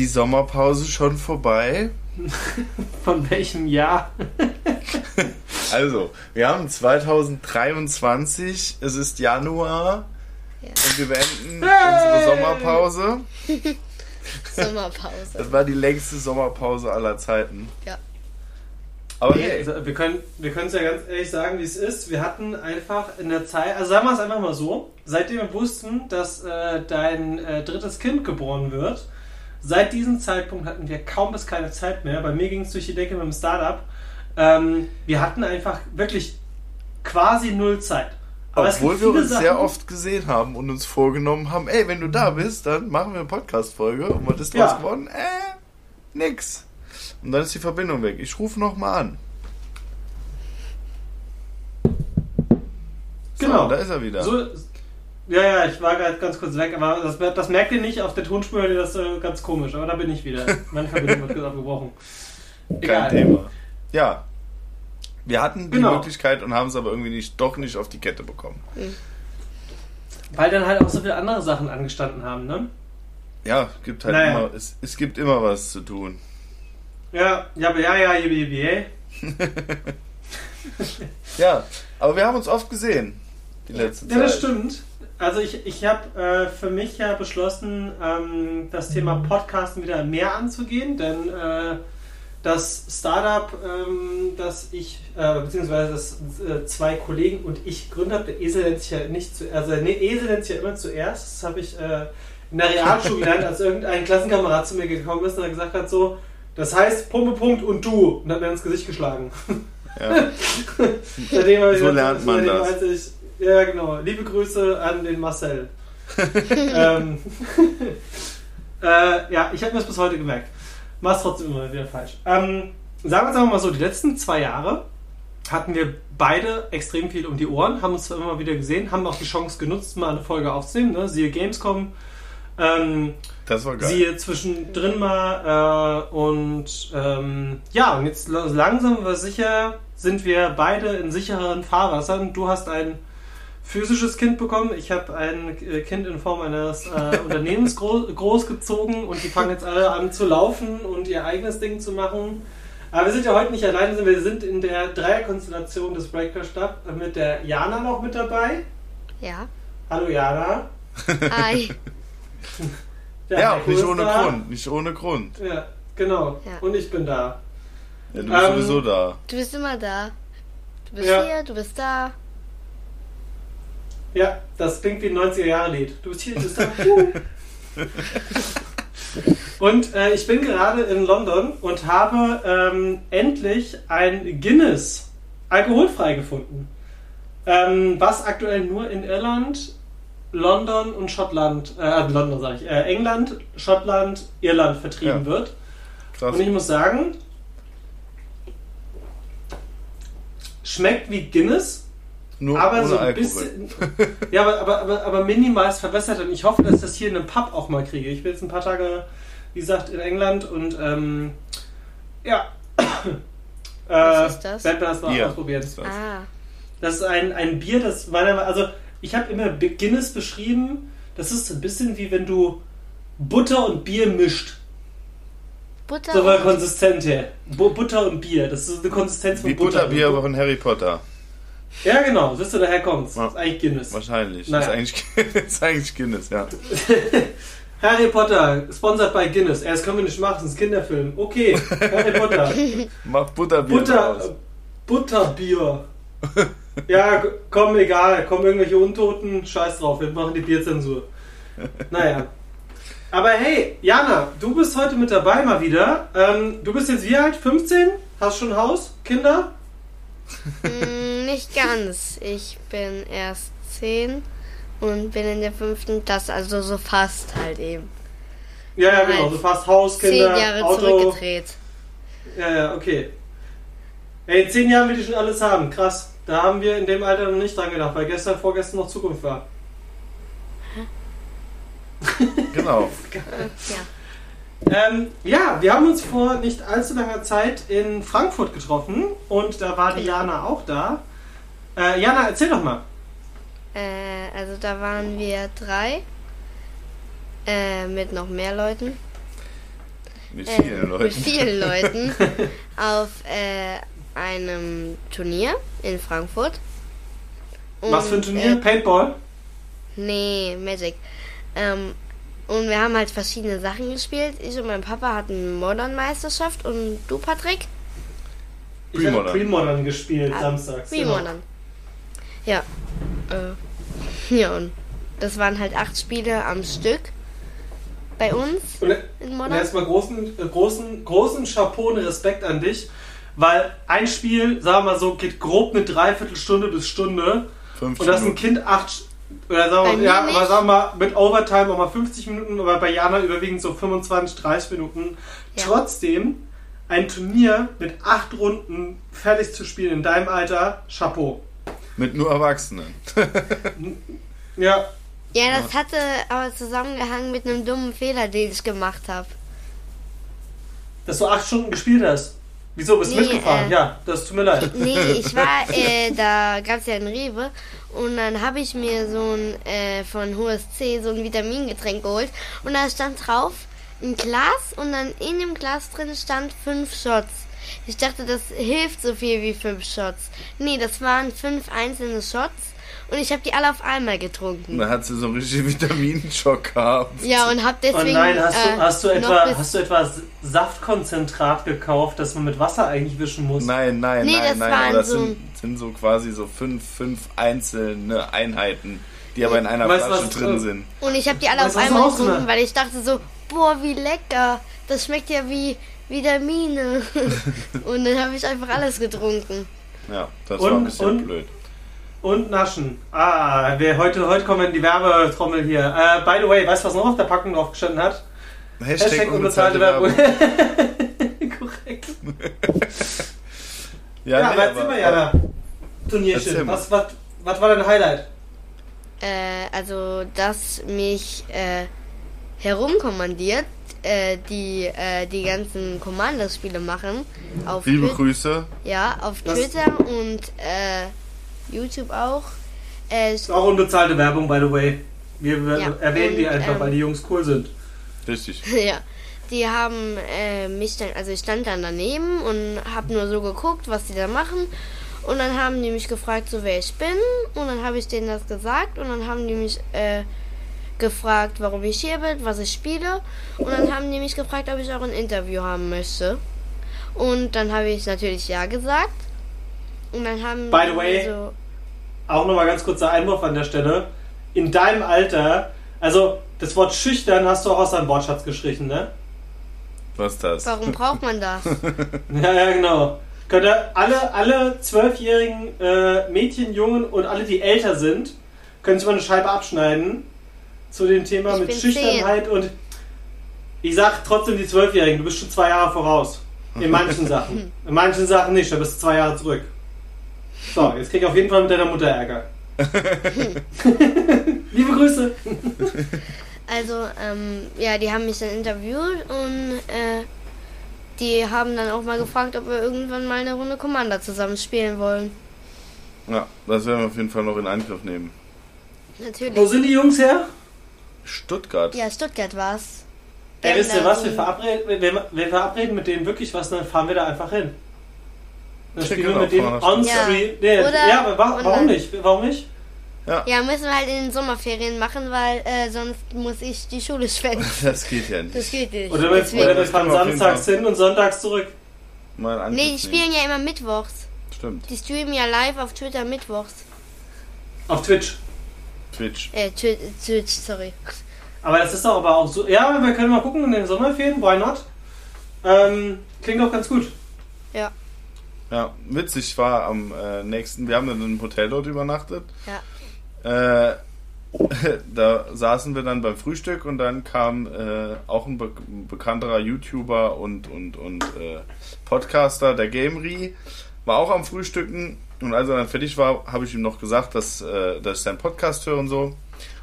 Die Sommerpause schon vorbei? Von welchem Jahr? Also, wir haben 2023, es ist Januar Ja. und wir beenden unsere Sommerpause. Sommerpause. Das war die längste Sommerpause aller Zeiten. Ja. Aber Nee, hey, also wir können wir können es ja ganz ehrlich sagen, wie es ist. Wir hatten einfach in der Zeit, also sagen wir es einfach mal so, seitdem wir wussten, dass äh, dein äh, drittes Kind geboren wird, seit diesem Zeitpunkt hatten wir kaum bis keine Zeit mehr. Bei mir ging es durch die Decke mit dem Startup. Ähm, wir hatten einfach wirklich quasi null Zeit. Aber obwohl wir uns Sachen, sehr oft gesehen haben und uns vorgenommen haben, ey, wenn du da bist, dann machen wir eine Podcast-Folge. Und was ist Ja. draus geworden? Äh, nix. Und dann ist die Verbindung weg. Ich rufe nochmal an. So, Genau. da ist er wieder. So, ja, ja, ich war gerade ganz kurz weg, aber das, das merkt ihr nicht auf der Tonspur, das ist äh, ganz komisch. Aber da bin ich wieder. Meine Verbindung wird kurz abgebrochen. Kein Egal. Thema. Ja. Wir hatten die Genau. Möglichkeit und haben es aber irgendwie nicht, doch nicht auf die Kette bekommen. Weil dann halt auch so viele andere Sachen angestanden haben, ne? Ja, gibt halt Naja. immer, es, es gibt immer was zu tun. Ja, ja, aber ja, ja, je, je, je. Ja, aber wir haben uns oft gesehen. Die letzte Ja, das Zeit. stimmt. Also ich, ich habe äh, für mich ja beschlossen, ähm, das Thema Podcasten wieder mehr anzugehen, denn äh, das Startup, ähm, das ich, äh, beziehungsweise das äh, zwei Kollegen und ich gegründet habe, der Esel nennt sich ja nicht zu, also nee, Esel nennt sich ja immer zuerst, das habe ich äh, in der Realschule gelernt, als irgendein Klassenkamerad zu mir gekommen ist und er gesagt hat so, das heißt Pumpe, Punkt und du und hat mir ins Gesicht geschlagen. Ja. Seitdem So lernt man das. Ich, ja, genau. Liebe Grüße an den Marcel. ähm, äh, ja, ich habe mir das bis heute gemerkt. Mach's trotzdem immer wieder falsch. Ähm, sagen wir es einfach mal so, die letzten zwei Jahre hatten wir beide extrem viel um die Ohren, haben uns zwar immer wieder gesehen, haben auch die Chance genutzt, mal eine Folge aufzunehmen, ne? siehe Gamescom, ähm, Das war geil. siehe zwischendrin mal äh, und ähm, ja, und jetzt la- langsam aber sicher sind wir beide in sicheren Fahrwassern. Du hast ein physisches Kind bekommen, ich habe ein äh, Kind in Form eines äh, Unternehmens gro großgezogen und die fangen jetzt alle an zu laufen und ihr eigenes Ding zu machen. Aber wir sind ja heute nicht alleine, sondern wir sind in der Dreierkonstellation des Breakfast Club mit der Jana noch mit dabei. Ja. Hallo Jana. Hi. Der ja, Heiko nicht ohne da. Grund. Nicht ohne Grund. Ja, genau. Ja. Und ich bin da. Ja, du bist Ähm, sowieso da. Du bist immer da. Du bist Ja. hier, du bist da. Ja, das klingt wie ein 90er-Jahre-Lied. Du bist hier, du bist da. Und äh, ich bin gerade in London und habe ähm, endlich ein Guinness alkoholfrei gefunden. Ähm, was aktuell nur in Irland, London und Schottland, äh, London sage ich, äh, England, Schottland, Irland vertrieben Ja. wird. Krass. Und ich muss sagen, schmeckt wie Guinness, Nur aber ohne so ein Alkohol. bisschen. Ja, aber, aber, aber, aber minimal verbessert und ich hoffe, dass ich das hier in einem Pub auch mal kriege. Ich bin jetzt ein paar Tage, wie gesagt, in England und ähm, ja. Was ist das? Das mal Bier. ausprobieren. Ist das. Ah. Das ist ein, ein Bier, das meiner Meinung also ich habe immer Guinness beschrieben, das ist ein bisschen wie wenn du Butter und Bier mischt. Butter. So und- Konsistenz her. Bu Butter und Bier, das ist eine Konsistenz von Wie Butter. Butterbier aber von Harry Potter. Ja, genau, siehst du, daher kommt's. Ja. Das ist eigentlich Guinness. Wahrscheinlich. Naja. Das, ist eigentlich, ist eigentlich Guinness, ja. Harry Potter, sponsored by Guinness. Erst können wir nicht machen, das ist ein Kinderfilm. Okay, Harry Potter. Mach Butterbier Butter. Butterbier. Ja, komm, egal. Kommen irgendwelche Untoten, scheiß drauf, wir machen die Bierzensur. Naja. Aber hey, Jana, du bist heute mit dabei mal wieder. Ähm, du bist jetzt wie alt? 15? Hast schon Haus? Kinder? Nicht ganz. Ich bin erst 10 und bin in der fünften Klasse, also so fast halt eben. Ja, ja, genau. So fast Haus, Zehn Jahre Auto. zurückgedreht. Ja, ja, okay. Ey, in zehn Jahren will ich schon alles haben. Krass. Da haben wir in dem Alter noch nicht dran gedacht, weil gestern, vorgestern noch Zukunft war. Genau. Ja. Ähm, ja, wir haben uns vor nicht allzu langer Zeit in Frankfurt getroffen und da war die Jana auch da. Äh, Jana, erzähl doch mal. Äh, also da waren wir drei. Äh, mit noch mehr Leuten. Mit äh, vielen mit Leuten. vielen Leuten auf äh, einem Turnier in Frankfurt. Was für ein Und, Turnier? Äh, Paintball? nee, Magic. Ähm, und wir haben halt verschiedene Sachen gespielt. Ich und mein Papa hatten Modern-Meisterschaft und du, Patrick? Ich habe Pre-Modern. Pre-Modern gespielt, Ah, samstags. Wie genau. Modern. Ja. Äh, ja, und das waren halt acht Spiele am Stück bei uns Und, in Modern. erstmal großen, äh, großen, großen Chapeau und Respekt an dich, weil ein Spiel, sagen wir mal so, geht grob eine Dreiviertelstunde bis Stunde. Fünf Und das ein Minuten. Kind acht, oder sagen wir, ja, nicht. aber sagen wir mal, mit Overtime auch mal 50 Minuten, aber bei Jana überwiegend so 25, 30 Minuten. Ja. Trotzdem ein Turnier mit acht Runden fertig zu spielen in deinem Alter, Chapeau. Mit nur Erwachsenen. Ja, Ja, das hatte aber zusammengehangen mit einem dummen Fehler, den ich gemacht habe. dass du acht Stunden gespielt hast. Wieso, bist du Nee, mitgefahren? äh, ja, das tut mir leid. Nee, ich war, äh, da gab es ja einen Rewe und dann habe ich mir so ein äh, von HSC so ein Vitamingetränk geholt und da stand drauf ein Glas und dann in dem Glas drin stand fünf Shots. Ich dachte, das hilft so viel wie fünf Shots. Nee, das waren fünf einzelne Shots und ich habe die alle auf einmal getrunken. Da hat sie so einen richtigen Vitamininschock gehabt. Ja, und habe Oh deswegen. nein, hast du, äh, hast, du etwa, hast du etwa Saftkonzentrat gekauft, das man mit Wasser eigentlich wischen muss? Nein, nein, Nee, nein, das nein. waren Aber das so- sind, sind so quasi so fünf, fünf einzelne Einheiten, die aber in einer Weißt Flasche was, drin äh, sind. Und ich habe die alle Was auf einmal getrunken, weil ich dachte so, boah, wie lecker. Das schmeckt ja wie Vitamine. und dann habe ich einfach alles getrunken. Ja, das Und- war ein bisschen und- blöd. Und naschen. Ah, wir, heute, heute kommen wir in die Werbetrommel hier. Äh, by the way, weißt du, was noch auf der Packung drauf gestanden hat? Hashtag, unbezahlte Werbung. Korrekt. Ja, Ja, nee, aber erzähl mal, Jana. Erzähl Turnierchen. mal. Was, was, was war dein Highlight? Äh, also, dass mich äh, herumkommandiert, äh, die äh, die ganzen Commander-Spiele machen. Auf Liebe Twi- Grüße. Ja, auf Das- Twitter und äh, YouTube auch. Äh, Ist auch unbezahlte Werbung, by the way. Wir Ja, erwähnen die und, einfach, ähm, weil die Jungs cool sind. Richtig. ja, die haben äh, mich dann, also ich stand dann daneben und habe nur so geguckt, was die da machen. Und dann haben die mich gefragt, so wer ich bin. Und dann habe ich denen das gesagt. Und dann haben die mich äh, gefragt, warum ich hier bin, was ich spiele. Und dann haben die mich gefragt, ob ich auch ein Interview haben möchte. Und dann habe ich natürlich ja gesagt. Und dann haben By the die way, so, Auch nochmal ganz kurzer Einwurf an der Stelle. In deinem Alter, also das Wort schüchtern hast du auch aus deinem Wortschatz gestrichen, ne? Was ist das? warum braucht man das? Ja, ja, genau. Könnt ihr alle, alle zwölfjährigen äh, Mädchen, Jungen und alle, die älter sind, können sich mal eine Scheibe abschneiden zu dem Thema Ich mit Schüchternheit und ich sag trotzdem die Zwölfjährigen, du bist schon zwei Jahre voraus. In manchen Sachen. In manchen Sachen nicht, da bist du zwei Jahre zurück. So, jetzt krieg ich auf jeden Fall mit deiner Mutter Ärger. Liebe Grüße. Also, ähm, ja, die haben mich dann interviewt und äh, die haben dann auch mal gefragt, ob wir irgendwann mal eine Runde Commander zusammen spielen wollen. Ja, das werden wir auf jeden Fall noch in Angriff nehmen. Wo Natürlich. sind die Jungs her? Stuttgart. Ja, Stuttgart war's. Ey, wisst ihr was? Wir verabreden, wir, wir verabreden mit denen wirklich was, dann fahren wir da einfach hin. Dann Ja, spielen wir mit denen on Stuttgart. stream. Nee, Oder- ja, aber wa warum nicht? Warum nicht? Ja, müssen wir halt in den Sommerferien machen, weil äh, sonst muss ich die Schule schwänzen. Das geht ja nicht. Das geht nicht. Oder wir, Deswegen. oder wir fahren samstags hin und sonntags zurück. Mal Nee, die nehmen. spielen ja immer mittwochs. Stimmt. Die streamen ja live auf Twitter mittwochs. Auf Twitch. Twitch. Äh, Twi- Twitch, sorry. Aber das ist doch aber auch so. Ja, wir können mal gucken in den Sommerferien, why not? Ähm, klingt doch ganz gut. Ja. Ja, witzig war am äh, nächsten, wir haben dann im Hotel dort übernachtet. Ja. Äh, da saßen wir dann beim Frühstück und dann kam äh, auch ein be bekannterer YouTuber und, und, und äh, Podcaster, der Gamery, war auch am Frühstücken und als er dann fertig war, habe ich ihm noch gesagt, dass, äh, dass ich seinen Podcast höre und so.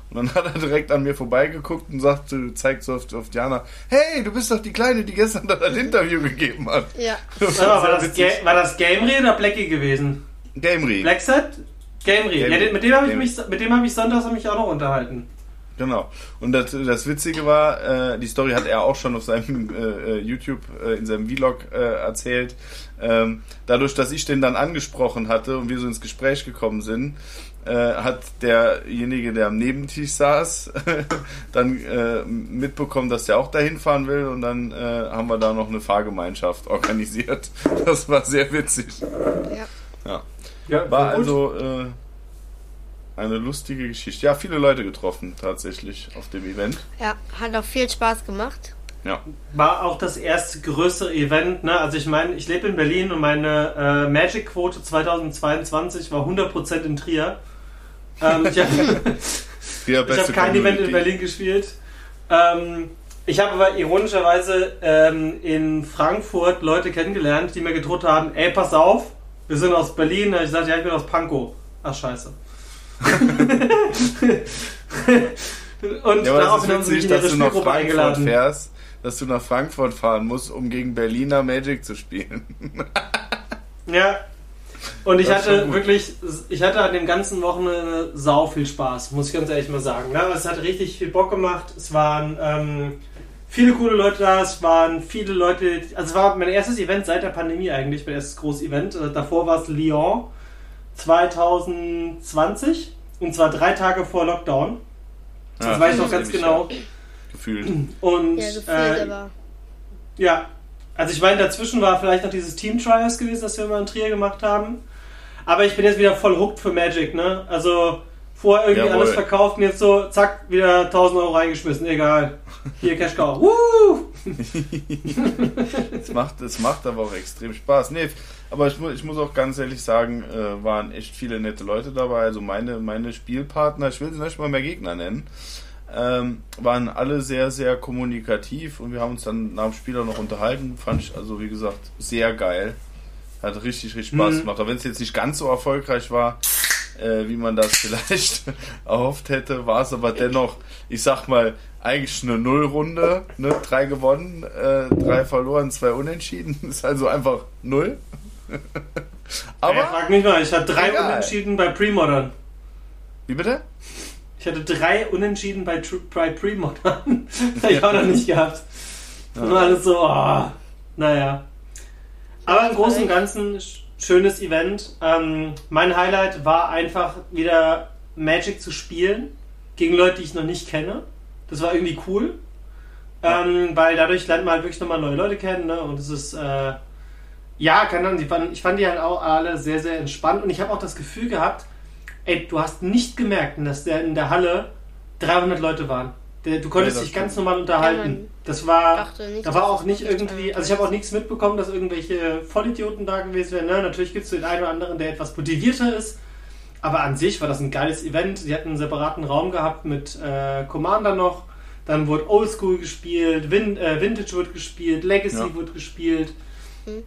Und dann hat er direkt an mir vorbeigeguckt und sagte, zeigt so auf, auf Diana, hey, du bist doch die Kleine, die gestern da ein Interview gegeben hat. Ja. Das war, sehr das. Ga war das Gamery oder Blackie gewesen? Gamery. Blackset? Gamery. Ja, Gamery. den- mit dem habe ich mich, mit dem habe ich sonntags mich auch noch unterhalten. Genau. Und das, das Witzige war, äh, die Story hat er auch schon auf seinem äh, äh, YouTube, äh, in seinem Vlog äh, erzählt. Ähm, dadurch, dass ich den dann angesprochen hatte und wir so ins Gespräch gekommen sind, äh, hat derjenige, der am Nebentisch saß, dann äh, mitbekommen, dass der auch dahin fahren will und dann äh, haben wir da noch eine Fahrgemeinschaft organisiert. Das war sehr witzig. Ja. Ja. Ja, War also äh, eine lustige Geschichte. Ja, viele Leute getroffen tatsächlich auf dem Event. Ja, hat auch viel Spaß gemacht. Ja. war auch das erste größere Event. Ne? Also ich meine, ich lebe in Berlin und meine äh, Magic-Quote 2022 war 100% in Trier. Ähm, ich habe hab kein Event in Community. Berlin gespielt. Ähm, ich habe aber ironischerweise ähm, in Frankfurt Leute kennengelernt, die mir gedroht haben, ey, pass auf, wir sind aus Berlin. Da Ich sagte, ja, ich bin aus Pankow. Ach, scheiße. Und Ja, daraufhin haben sie mich in dass ihre du nach Spielgruppe Frankfurt eingeladen. fährst, dass du nach Frankfurt fahren musst, um gegen Berliner Magic zu spielen. Ja. Und ich hatte wirklich, ich hatte an dem ganzen Wochenende sau viel Spaß, muss ich ganz ehrlich mal sagen. Ne? Es hat richtig viel Bock gemacht. Es waren ähm, viele coole Leute da, es waren viele Leute, also es war mein erstes Event seit der Pandemie eigentlich, mein erstes großes Event. Äh, Davor war es Lyon 2020 und zwar drei Tage vor Lockdown. Das Ja, weiß ich noch ganz genau. ja, Gefühlt. Und Ja, gefühlt äh, aber. ja, also ich meine, dazwischen war vielleicht noch dieses Team Trials gewesen, das wir mal in Trier gemacht haben. Aber ich bin jetzt wieder voll hooked für Magic, ne? Also vorher irgendwie Jawohl. alles verkauft und jetzt so, zack, wieder 1000 Euro reingeschmissen, egal. Hier Cash Cow. Woo! Es macht, es macht aber auch extrem Spaß. Nee, aber ich, ich muss auch ganz ehrlich sagen, äh, waren echt viele nette Leute dabei. Also meine, meine Spielpartner, ich will sie nicht mal mehr Gegner nennen, ähm, waren alle sehr, sehr kommunikativ und wir haben uns dann nach dem Spiel auch noch unterhalten. Fand ich also, wie gesagt, sehr geil. Hat richtig, richtig Spaß Mhm. gemacht. Auch wenn es jetzt nicht ganz so erfolgreich war, äh, wie man das vielleicht erhofft hätte, war es aber dennoch, ich sag mal, eigentlich eine Nullrunde. Ne? Drei gewonnen, äh, drei verloren, zwei unentschieden. Ist also einfach null. Aber aber, frag mich mal, ich hatte drei Egal. Unentschieden bei Pre-Modern. wie bitte? Ich hatte drei Unentschieden bei, bei Pre-Modern. Hab ich auch noch nicht gehabt. Und alles so, oh, naja. Aber im Großen und Ganzen sch- schönes Event. Ähm, mein Highlight war einfach wieder Magic zu spielen gegen Leute, die ich noch nicht kenne. Das war irgendwie cool. Ähm, weil dadurch lernt man halt wirklich nochmal neue Leute kennen. Ne? Und es ist, äh, ja, keine Ahnung, die fanden- ich fand die halt auch alle sehr, sehr entspannt. Und ich habe auch das Gefühl gehabt, ey, du hast nicht gemerkt, dass der in der Halle 300 Leute waren. Der, du konntest das dich ganz normal unterhalten. Ja, das war, nicht, da war auch nicht irgendwie, 300 also ich habe auch nichts mitbekommen, dass irgendwelche Vollidioten da gewesen wären. Ne? Natürlich gibt es den einen oder anderen, der etwas motivierter ist. Aber an sich war das ein geiles Event. Sie hatten einen separaten Raum gehabt mit äh, Commander noch. Dann wurde Oldschool gespielt, Vin äh, Vintage wird gespielt, Legacy Ja. wird gespielt. Mhm.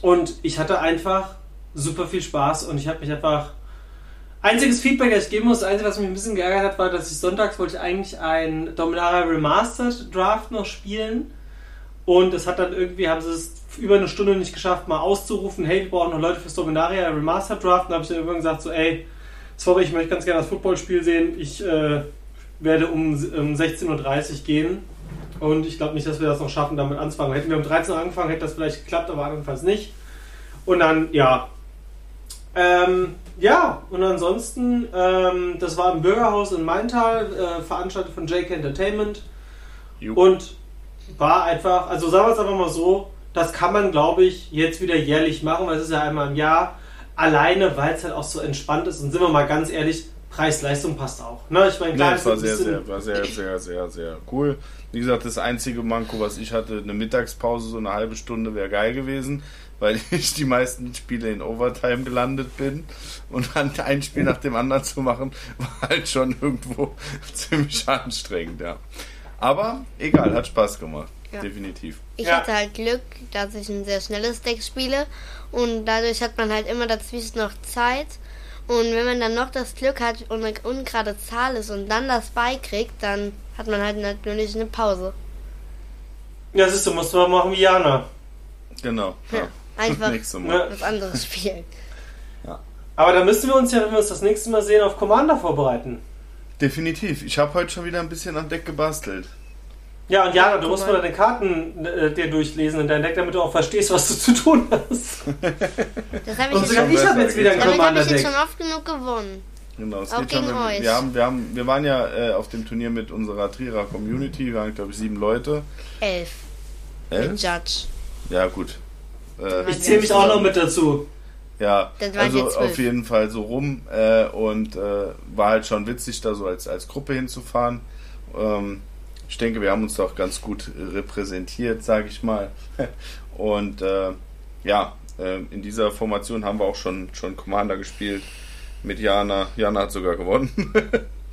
Und ich hatte einfach super viel Spaß und ich habe mich einfach. Einziges Feedback, das ich geben muss, das Einzige, was mich ein bisschen geärgert hat, war, dass ich sonntags wollte eigentlich ein Dominaria Remastered Draft noch spielen. Und es hat dann irgendwie, haben sie es über eine Stunde nicht geschafft, mal auszurufen, hey, wir brauchen noch Leute fürs Dominaria Remastered Draft. Und da habe ich dann irgendwann gesagt, so, ey, sorry, ich möchte ganz gerne das Footballspiel sehen. Ich äh, werde um, um 16.30 Uhr gehen. Und ich glaube nicht, dass wir das noch schaffen, damit anzufangen. Hätten wir um 13 Uhr angefangen, hätte das vielleicht geklappt, aber andernfalls nicht. Und dann, ja. Ähm, ja, und ansonsten, ähm, das war im Bürgerhaus in Maintal, äh, veranstaltet von JK Entertainment. Jo. Und war einfach, also sagen wir es einfach mal so, das kann man, glaube ich, jetzt wieder jährlich machen, weil es ist ja einmal im Jahr. Alleine, weil es halt auch so entspannt ist. Und sind wir mal ganz ehrlich, Preis-Leistung passt auch. Ne? Ich meine, Nee, klar, es es war sehr, sehr, war sehr, sehr, sehr, sehr cool. Wie gesagt, das einzige Manko, was ich hatte, eine Mittagspause, so eine halbe Stunde wäre geil gewesen, weil ich die meisten Spiele in Overtime gelandet bin und dann ein Spiel nach dem anderen zu machen, war halt schon irgendwo ziemlich anstrengend, ja. Aber egal, hat Spaß gemacht. Ja. Definitiv. Ich Ja. hatte halt Glück, dass ich ein sehr schnelles Deck spiele und dadurch hat man halt immer dazwischen noch Zeit. Und wenn man dann noch das Glück hat und eine ungerade Zahl ist und dann das beikriegt, dann hat man halt natürlich eine Pause. Ja, siehst du, musst du mal machen wie Jana. Genau. Ja. Ja, einfach was anderes spielen. Aber da müssen wir uns ja, wenn wir uns das nächste Mal sehen, auf Commander vorbereiten. Definitiv. Ich habe heute schon wieder ein bisschen am Deck gebastelt. Ja, und Jana, du Guck musst mal. deine Karten äh, dir durchlesen in deinem Deck, damit du auch verstehst, was du zu tun hast. Das habe ich, Und jetzt sogar schon- ich habe jetzt wieder ein damit habe ich jetzt schon oft genug gewonnen. Genau, es Auch geht schon. gegen Wir, euch. wir, haben, wir, haben, wir waren ja äh, auf dem Turnier mit unserer Trierer Community, wir waren, glaube ich, sieben Leute. Elf. Mit Elf? Judge. Ja, gut. Äh, Ich zähle mich auch noch mit dazu. Ja, also auf jeden Fall so rum äh, und äh, war halt schon witzig, da so als, als Gruppe hinzufahren. Ähm, ich denke, wir haben uns doch ganz gut repräsentiert, sage ich mal. Und äh, ja, äh, in dieser Formation haben wir auch schon, schon Commander gespielt mit Jana. Jana hat sogar gewonnen,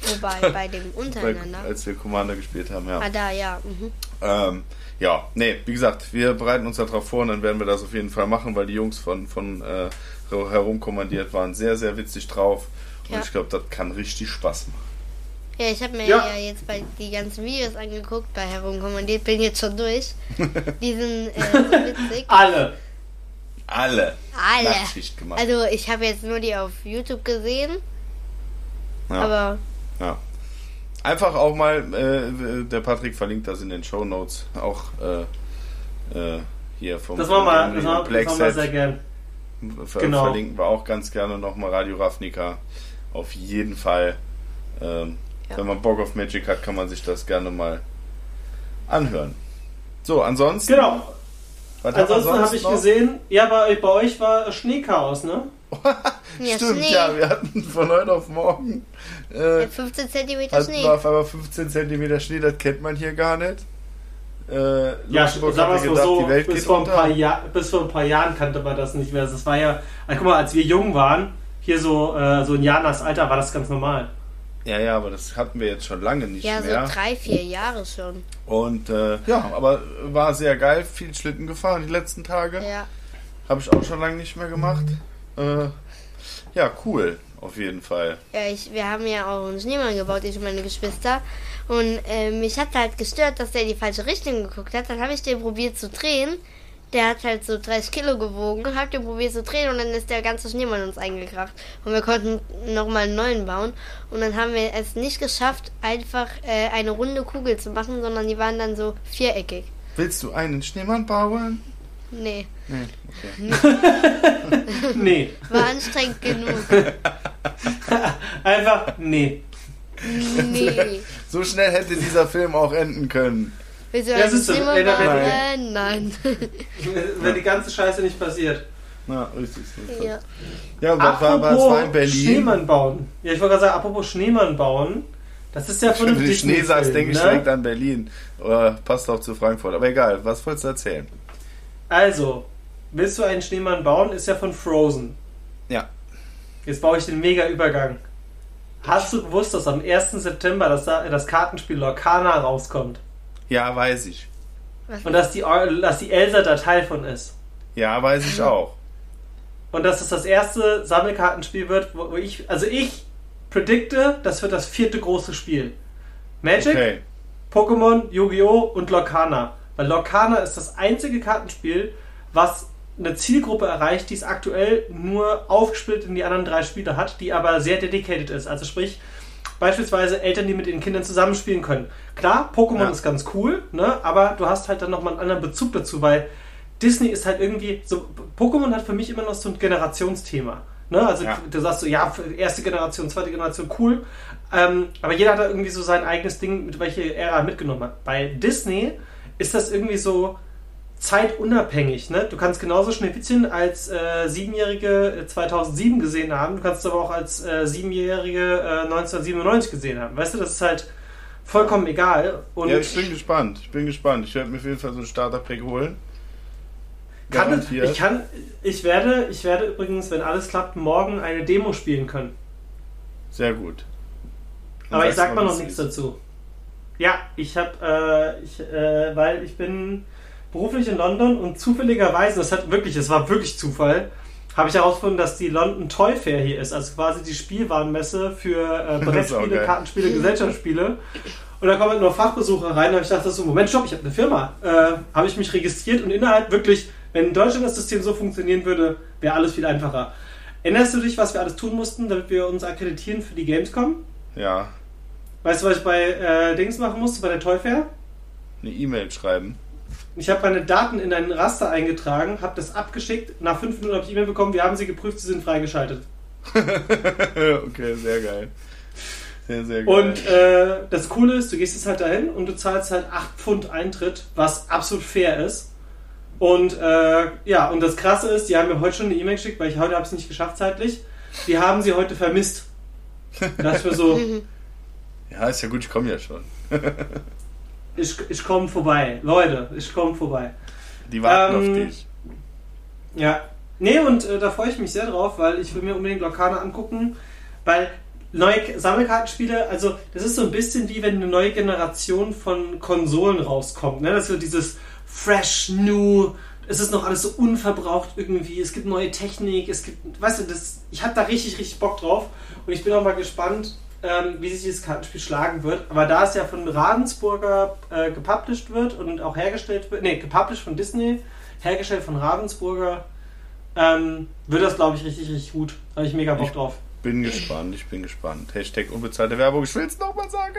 Wobei, bei dem untereinander. als wir Commander gespielt haben. Ja. Ah, da, ja. Mhm. Ähm, ja, nee, wie gesagt, wir bereiten uns darauf vor und dann werden wir das auf jeden Fall machen, weil die Jungs von, von äh, herumkommandiert waren sehr, sehr witzig drauf. Und Ja. ich glaube, das kann richtig Spaß machen. Ja, ich habe mir Ja. ja. jetzt bei die ganzen Videos angeguckt, bei Herumkommandiert, bin jetzt schon durch. Die sind äh, so witzig. Alle. Alle. Alle. Nachtschicht gemacht. Also ich habe jetzt nur die auf YouTube gesehen, ja, aber ja. Einfach auch mal, äh, der Patrick verlinkt das in den Show Notes, auch äh, äh, hier vom Das machen wir, vom das machen, das wir Set. sehr gern. Ver Genau. Verlinken wir auch ganz gerne nochmal Radio Ravnica. Auf jeden Fall. Ähm, Ja. Wenn man Bock auf Magic hat, kann man sich das gerne mal anhören. So, ansonsten. Genau. Ansonsten sonst habe ich noch? gesehen, ja, bei, bei euch war Schneechaos, ne? ja, Stimmt, Schnee. ja, wir hatten von heute auf morgen. Äh, Ja, 15 cm Schnee. auf einmal 15 cm Schnee, das kennt man hier gar nicht. Äh, Ja, Luxemburg sagen wir es mal gedacht, so, die Welt bis vor, ein unter. paar Jahr, bis vor ein paar Jahren kannte man das nicht mehr. Das war ja, also, guck mal, als wir jung waren, hier so, äh, so in Janas Alter, war das ganz normal. Ja, ja, aber das hatten wir jetzt schon lange nicht Ja, so mehr. drei, vier Jahre schon. Und äh, ja, aber war sehr geil, viel Schlitten gefahren die letzten Tage. Ja. Habe ich auch schon lange nicht mehr gemacht. Äh, ja, cool, auf jeden Fall. Ja, ich, wir haben ja auch einen Schneemann gebaut, ich und meine Geschwister. Und äh, mich hat halt gestört, dass der in die falsche Richtung geguckt hat. Dann habe ich den probiert zu drehen. Der hat halt so 30 Kilo gewogen. Hab den probiert zu drehen und dann ist der ganze Schneemann uns eingekracht. Und wir konnten nochmal einen neuen bauen. Und dann haben wir es nicht geschafft, einfach äh, eine runde Kugel zu machen, sondern die waren dann so viereckig. Willst du einen Schneemann bauen? Nee, Nee, okay. Nee. war anstrengend genug. Einfach, nee. Nee. So schnell hätte dieser Film auch enden können. Du Ja, siehst du, ey? Nein. Nein. Wenn die ganze Scheiße nicht passiert. Na, richtig. so. ja. Ja, und was war, in Berlin? Schneemann bauen. Ja, ich wollte gerade sagen, apropos Schneemann bauen. Das ist ja von einem Wenn du Schnee sagst, denke ich ne? direkt an Berlin. Oder passt auch zu Frankfurt. Aber egal, was wolltest du erzählen? Also, willst du einen Schneemann bauen? Ist ja von Frozen. Ja. Jetzt baue ich den mega Übergang. Hast du gewusst, dass am 1. September das, das Kartenspiel Lorcana rauskommt? Ja, weiß ich. Und dass die, dass die Elsa da Teil von ist? Ja, weiß ich auch. Und dass es das erste Sammelkartenspiel wird, wo wo ich, also ich predikte, das wird das vierte große Spiel. Magic, Okay. Pokémon, Yu-Gi-Oh! und Lorcana. Weil Lorcana ist das einzige Kartenspiel, was eine Zielgruppe erreicht, die es aktuell nur aufgesplittet in die anderen drei Spiele hat, die aber sehr dedicated ist. Also sprich, beispielsweise Eltern, die mit ihren Kindern zusammenspielen können. Klar, Pokémon Ja. ist ganz cool, ne? aber du hast halt dann nochmal einen anderen Bezug dazu, weil Disney ist halt irgendwie, so Pokémon hat für mich immer noch so ein Generationsthema. Ne? Also Ja. du sagst so, ja, erste Generation, zweite Generation, cool. Ähm, aber jeder hat da irgendwie so sein eigenes Ding, mit welche Ära er mitgenommen hat. Bei Disney ist das irgendwie so zeitunabhängig. Ne? Du kannst genauso Schneewittchen als äh, Siebenjährige äh, 2007 gesehen haben, du kannst es aber auch als äh, Siebenjährige äh, 1997 gesehen haben. Weißt du, das ist halt vollkommen egal. Und Ja, ich bin gespannt. Ich bin gespannt. Ich werde mir auf jeden Fall so ein Starter-Pack holen. kann, ich, kann, ich, werde, ich werde übrigens, wenn alles klappt, morgen eine Demo spielen können. Sehr gut. Dann Aber ich sag mal noch nichts dazu. Ja, ich habe, äh, ich, äh, weil ich bin beruflich in London und zufälligerweise, das hat wirklich, es war wirklich Zufall, habe ich herausgefunden, dass die London Toy Fair hier ist, also quasi die Spielwarenmesse für äh, Brettspiele. Kartenspiele, Gesellschaftsspiele. Und da kommen halt nur Fachbesucher rein, da habe ich gedacht, so, Moment, stopp, ich habe eine Firma. Äh, habe ich mich registriert und innerhalb wirklich, wenn in Deutschland das System so funktionieren würde, wäre alles viel einfacher. Erinnerst du dich, was wir alles tun mussten, damit wir uns akkreditieren für die Gamescom? Ja. Weißt du, was ich bei äh, Dings machen musste, bei der Toy Fair? Eine E-Mail schreiben. Ich habe meine Daten in ein Raster eingetragen, habe das abgeschickt. Nach fünf Minuten habe ich E-Mail bekommen, wir haben sie geprüft, sie sind freigeschaltet. okay, sehr geil. Sehr, sehr geil. Und äh, das Coole ist, du gehst jetzt halt dahin und du zahlst halt 8 Pfund Eintritt, was absolut fair ist. Und äh, ja, und das Krasse ist, die haben mir heute schon eine E-Mail geschickt, weil ich heute habe es nicht geschafft zeitlich. Die haben sie heute vermisst. Das für so, ja, ist ja gut, ich komme ja schon. ich, ich komme vorbei. Leute, ich komme vorbei. Die warten Ähm, auf dich. Ja. Nee, und äh, da freue ich mich sehr drauf, weil ich will mir unbedingt Lokane angucken, weil neue Sammelkartenspiele, also das ist so ein bisschen wie wenn eine neue Generation von Konsolen rauskommt, ne? Das ist so dieses fresh, new, es ist noch alles so unverbraucht irgendwie, es gibt neue Technik, es gibt, weißt du, das, ich habe da richtig, richtig Bock drauf und ich bin auch mal gespannt, ähm, wie sich dieses Kartenspiel schlagen wird. Aber da es ja von Ravensburger äh, gepublished wird und auch hergestellt wird, nee, gepublished von Disney, hergestellt von Ravensburger, ähm, wird das, glaube ich, richtig, richtig gut. Habe ich mega Bock Ich- drauf. Bin gespannt, ich bin gespannt. Hashtag unbezahlte Werbung, ich will es nochmal sagen.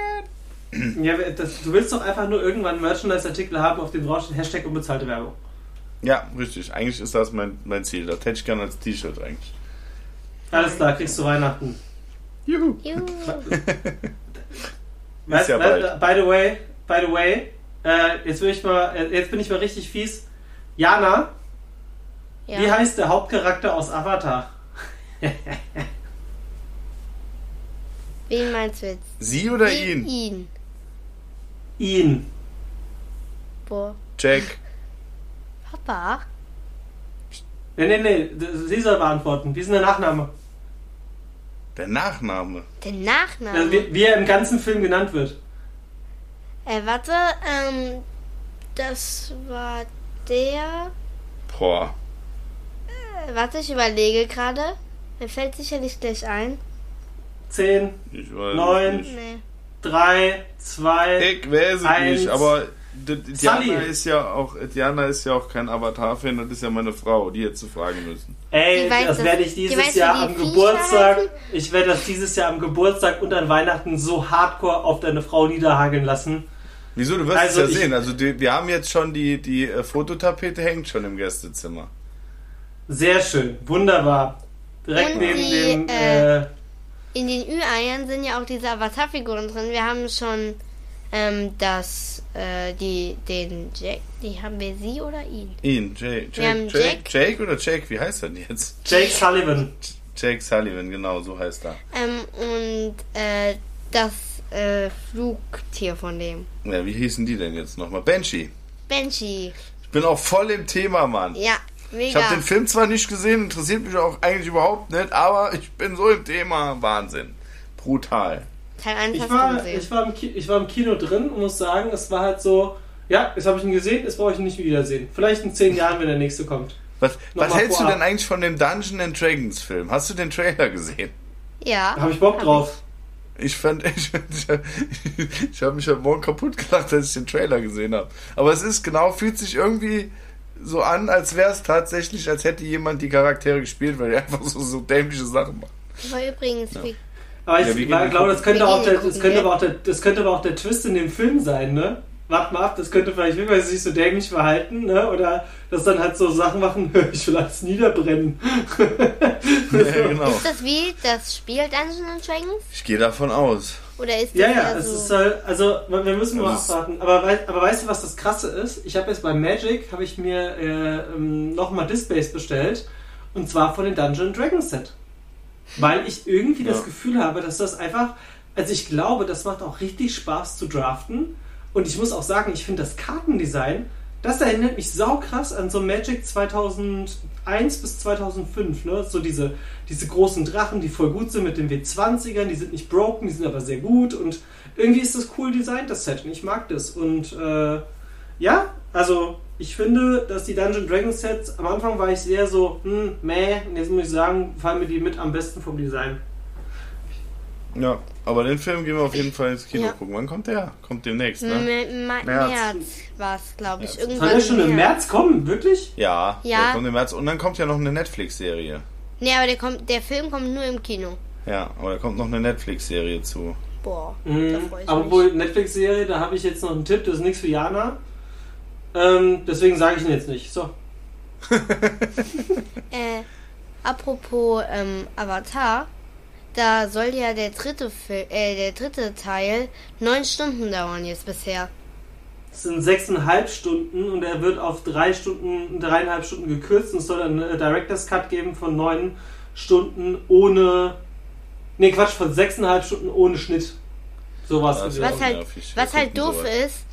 Ja, das, du willst doch einfach nur irgendwann Merchandise-Artikel haben, auf dem draufsteht Hashtag unbezahlte Werbung. Ja, richtig. Eigentlich ist das mein, mein Ziel. Das hätte ich gerne als T-Shirt eigentlich. Alles klar, kriegst du Weihnachten. Juhu. Juhu. Ist ja Weißt- bald. by the way, by the way, äh, jetzt, will ich mal, äh, jetzt bin ich mal richtig fies. Jana, Ja. wie heißt der Hauptcharakter aus Avatar? Wen meinst du jetzt? Sie oder Wie ihn? Ihn. Ihn. Boah. Jack. Papa? Nee, nee, nee, sie soll beantworten. Wie ist denn der Nachname? Der Nachname. Der Nachname? Also, wie, wie er im ganzen Film genannt wird. äh, warte, ähm, das war der. Boah. Äh, warte, ich überlege gerade. Mir fällt sicherlich gleich ein. 10, Ich weiß Neun. nicht. Nee. 3, 2. Ich weiß es Eins. nicht, aber Diana Sully. ist ja auch Diana ist ja auch kein Avatar-Fan, das ist ja meine Frau, die hätte zu fragen müssen. Ey, weiß das werde ich die dieses weiß, Jahr die am Geburtstag. heißen? Ich werde das dieses Jahr am Geburtstag und an Weihnachten so hardcore auf deine Frau niederhageln lassen. Wieso? Du wirst Also es ja ich- sehen. Also die, wir haben jetzt schon die, die äh, Fototapete hängt schon im Gästezimmer. Sehr schön, wunderbar. Direkt Und neben die, dem. äh, Äh, In den Ü-Eiern sind ja auch diese Avatar-Figuren drin. Wir haben schon ähm, das, äh, die, den Jack, die haben wir sie oder ihn? Ihn, Jake, Wir haben Jake, Jake, Jack. Jake oder Jake, wie heißt er denn jetzt? Jake Sullivan. Jake Sullivan, genau, so heißt er. Ähm, und äh, das äh, Flugtier von dem. Ja, wie hießen die denn jetzt nochmal? Banshee. Banshee. Ich bin auch voll im Thema, Mann. Ja, Ich mega. habe den Film zwar nicht gesehen, interessiert mich auch eigentlich überhaupt nicht, aber ich bin so im Thema. Wahnsinn. Brutal. Teil 1 Ich hast du war, gesehen. ich, war im Ki ich war im Kino drin und muss sagen, es war halt so. Ja, jetzt habe ich ihn gesehen, jetzt brauche ich ihn nicht wiedersehen. Vielleicht in zehn Jahren, wenn der nächste kommt. Was, was hältst du vorab. denn eigentlich von dem Dungeon and Dragons Film? Hast du den Trailer gesehen? ja. Da habe ich Bock hab drauf. Ich fand, ich, ich habe mich heute Morgen kaputt gelacht, als ich den Trailer gesehen habe. Aber es ist genau, fühlt sich irgendwie so an, als wäre es tatsächlich, als hätte jemand die Charaktere gespielt, weil die einfach so, so dämliche Sachen machen. Ich. War übrigens, wie, Aber ich Ja, glaube, das könnte, auch der, das, könnte aber auch der, das könnte aber auch der Twist in dem Film sein, ne? Wart mal ab, das könnte vielleicht wirklich, weil sie sich so dämlich verhalten, ne? Oder dass dann halt so Sachen machen, ich will alles niederbrennen. Ja, genau. ist das wie das Spiel Dungeons and Dragons? Ich gehe davon aus. Oder ist das Ja, ja, eher es so? ist halt, also wir müssen mal Das ist- abwarten. Aber, aber weißt du, was das Krasse ist? Ich habe jetzt bei Magic, habe ich mir äh, ähm, nochmal Displays bestellt. Und zwar von den Dungeon Dragons Set. Weil ich irgendwie das Ja. Gefühl habe, dass das einfach, also ich glaube, das macht auch richtig Spaß zu draften. Und ich muss auch sagen, ich finde das Kartendesign, das erinnert mich saukrass an so Magic 2001 bis 2005. Ne? So diese, diese großen Drachen, die voll gut sind mit den W20ern, die sind nicht broken, die sind aber sehr gut. Und irgendwie ist das cool designt, das Set. Und ich mag das. Und äh, ja, also ich finde, dass die Dungeon Dragon Sets, am Anfang war ich sehr so, hm, meh. Und jetzt muss ich sagen, fallen mir die mit am besten vom Design. Ja, aber den Film gehen wir auf jeden Fall ins Kino Ja. gucken. Wann kommt der? Kommt demnächst, ne? M März. März, war es, glaube ich. März. Irgendwann Soll der schon im März kommen? Wirklich? Ja, Ja. der kommt im März. Und dann kommt ja noch eine Netflix-Serie. Nee, aber der, kommt, der Film kommt nur im Kino. Ja, aber da kommt noch eine Netflix-Serie zu. Boah, da Mhm. freue ich Aber mich. wohl Netflix-Serie, da habe ich jetzt noch einen Tipp, das ist nichts für Jana. Ähm, deswegen sage ich ihn jetzt nicht. So. Äh, apropos ähm, Avatar, da soll ja der dritte, Fil äh, der dritte Teil neun Stunden dauern jetzt bisher. Es sind sechseinhalb Stunden und er wird auf drei Stunden, dreieinhalb Stunden gekürzt und es soll einen äh, Director's Cut geben von neun Stunden ohne. Ne, Quatsch, von sechseinhalb Stunden ohne Schnitt. Sowas. Gewesen. Was halt, was halt doof ist,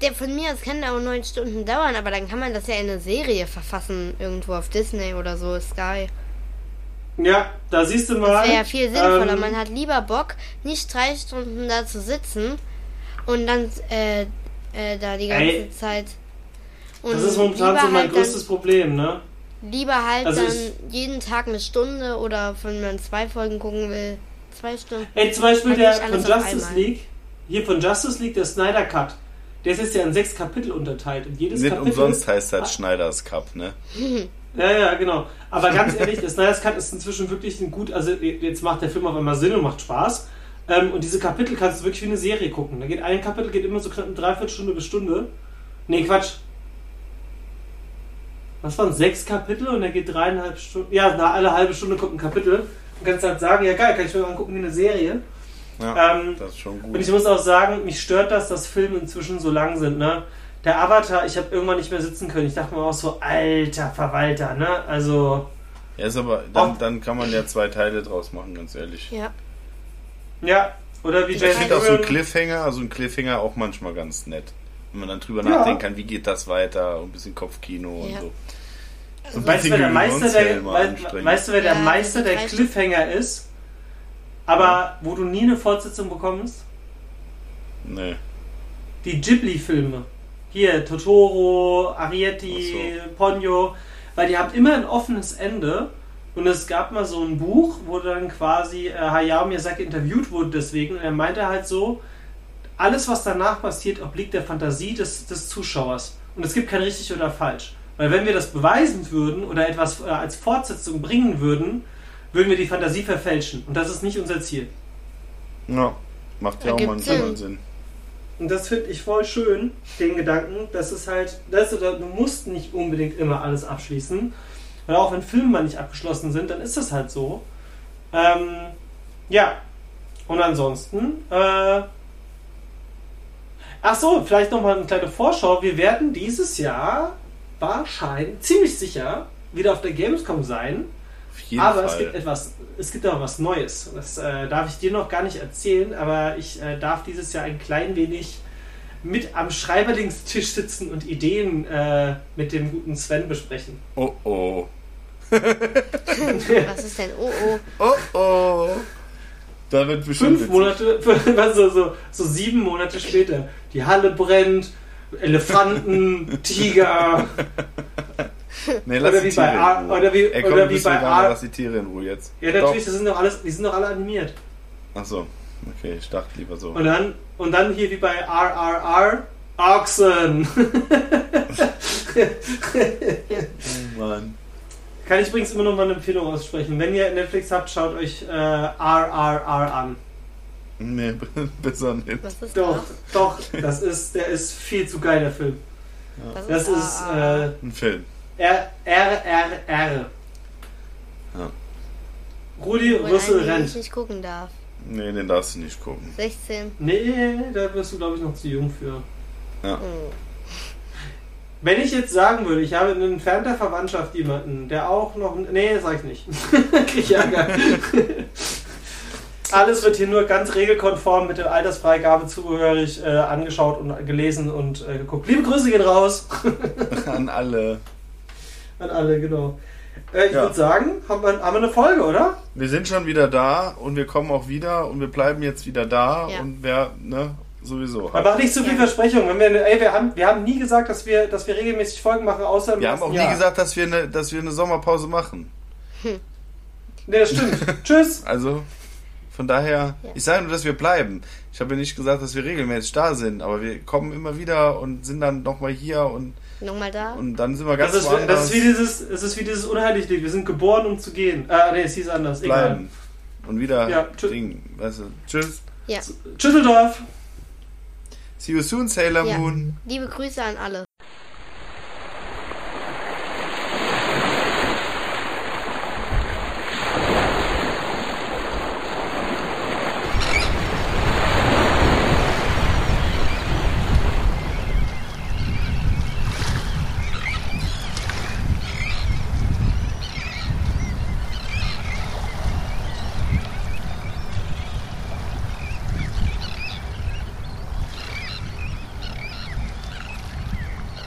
der von mir aus kann der auch neun Stunden dauern, aber dann kann man das ja in eine Serie verfassen, irgendwo auf Disney oder so, Sky. Ja, da siehst du mal. Das wäre ja viel sinnvoller. ähm, Man hat lieber Bock, nicht drei Stunden da zu sitzen und dann äh, äh, da die ganze Ey, Zeit. Und Das ist momentan so mein halt größtes Problem, ne? Dann, lieber halt Also dann ich- jeden Tag eine Stunde oder wenn man zwei Folgen gucken will, zwei Stunden. Ey, zum Beispiel der von Justice. League, hier von Justice League, der Snyder Cut, der ist jetzt ja in sechs Kapitel unterteilt. Und jedes Nicht Kapitel, umsonst heißt halt Schneiders Cup, ne? Ja, ja, genau. Aber ganz ehrlich, der Snyder's Cut ist inzwischen wirklich ein gut, also jetzt macht der Film auf einmal Sinn und macht Spaß. Ähm, und diese Kapitel kannst du wirklich wie eine Serie gucken. Da geht ein Kapitel geht immer so knapp eine Dreiviertelstunde bis Stunde. Nee, Quatsch. Was waren sechs Kapitel und er geht dreieinhalb Stunden. Ja, nach alle halbe Stunde kommt ein Kapitel. Und kannst halt sagen, ja geil, kann ich mir mal angucken wie eine Serie. Ja, Ähm, das ist schon und gut. ich muss auch sagen, mich stört das, dass Filme inzwischen so lang sind, ne? Der Avatar, ich habe irgendwann nicht mehr sitzen können. Ich dachte mir auch so, alter Verwalter, ne? Also, Ja, ist aber, dann, Oh. dann kann man ja zwei Teile draus machen, ganz ehrlich. Ja. ja. Oder wie Ich finde auch so ein. Cliffhanger, also ein Cliffhanger auch manchmal ganz nett. Wenn man dann drüber Ja. nachdenken kann, wie geht das weiter, und ein bisschen Kopfkino Ja. und so. Also, Und Weißt du, wer der Meister der, Gehirnzellen mal wei- anstrengen. weißt du, wer der Ja, Meister der Cliffhanger ist? Aber wo du nie eine Fortsetzung bekommst? Nee. Die Ghibli-Filme. Hier, Totoro, Arietti, Ponyo. Weil die haben immer ein offenes Ende. Und es gab mal so ein Buch, wo dann quasi äh, Hayao Miyazaki interviewt wurde deswegen. Und er meinte halt so, alles, was danach passiert, obliegt der Fantasie des, des Zuschauers. Und es gibt kein richtig oder falsch. Weil wenn wir das beweisen würden oder etwas äh, als Fortsetzung bringen würden, würden wir die Fantasie verfälschen. Und das ist nicht unser Ziel. Ja, macht ja auch mal Sinn. einen Sinn. Und das finde ich voll schön, den Gedanken, dass es halt, dass du, du musst nicht unbedingt immer alles abschließen. Weil auch wenn Filme mal nicht abgeschlossen sind, dann ist das halt so. Ähm, ja. Und ansonsten, äh, ach so, vielleicht nochmal eine kleine Vorschau. Wir werden dieses Jahr wahrscheinlich, ziemlich sicher, wieder auf der Gamescom sein. Auf jeden Aber Fall. es gibt etwas, es gibt aber was Neues. Das äh, darf ich dir noch gar nicht erzählen, aber ich äh, darf dieses Jahr ein klein wenig mit am Schreiberlingstisch sitzen und Ideen äh, mit dem guten Sven besprechen. oh oh. Was ist denn? Oh, oh. Oh oh. Da wird bestimmt. Fünf Monate, also so, so sieben Monate später. Die Halle brennt, Elefanten, Tiger. Nee, lass Oder die wie bei Tiere in A- Ruhe. oder wie- Ey, komm, oder wie bei Veganer, A- lass die Tiere in Ruhe jetzt. Ja, natürlich, das sind doch alles, die sind doch alle animiert. Achso, okay, ich dachte lieber so. Und dann, und dann hier wie bei RRR, Ochsen. Oh Mann. Kann ich übrigens immer noch mal eine Empfehlung aussprechen. Wenn ihr Netflix habt, schaut euch äh, RRR an. Nee, besser nicht. Ist Doch, das? doch, das ist, der ist viel zu geil, der Film. Was Das ist ah, äh, Ein Film. R, R, R, R. Ja. Rudi Rüssel einen, den ich rennt. nicht gucken darf. Nee, den darfst du nicht gucken. 16. Nee, da wirst du, glaube ich, noch zu jung für. Oh. Wenn ich jetzt sagen würde, ich habe in entfernter Verwandtschaft jemanden, der auch noch. Nee, das sag ich nicht. Krieg ich Ärger. Alles wird hier nur ganz regelkonform mit der Altersfreigabe zugehörig äh, angeschaut und gelesen und äh, geguckt. Liebe Grüße gehen raus An alle. An alle, genau. Äh, ich Ja. würde sagen, haben wir, haben wir eine Folge, oder? Wir sind schon wieder da und wir kommen auch wieder und wir bleiben jetzt wieder da Ja. und wer, ne, sowieso. Aber mach nicht zu viel Ja. Versprechungen. Wenn wir, ey, wir, haben, wir haben nie gesagt, dass wir, dass wir regelmäßig Folgen machen, außer im Wir haben auch nie Jahr. gesagt, dass wir eine, dass wir eine Sommerpause machen. Nee, das stimmt. Tschüss. Also, von daher, Ja. ich sage nur, dass wir bleiben. Ich habe ja nicht gesagt, dass wir regelmäßig da sind, aber wir kommen immer wieder und sind dann nochmal hier und, Nochmal da? und dann sind wir ganz Das ist, woanders. das ist wie dieses, es ist wie dieses unheilige Lied. Wir sind geboren, um zu gehen. Äh, nee, es hieß anders. Egal. bleiben. Und wieder Ja, Ding, weißt du, tschüss. Ja. Schütteldorf. See you soon, Sailor Ja. Moon. Liebe Grüße an alle.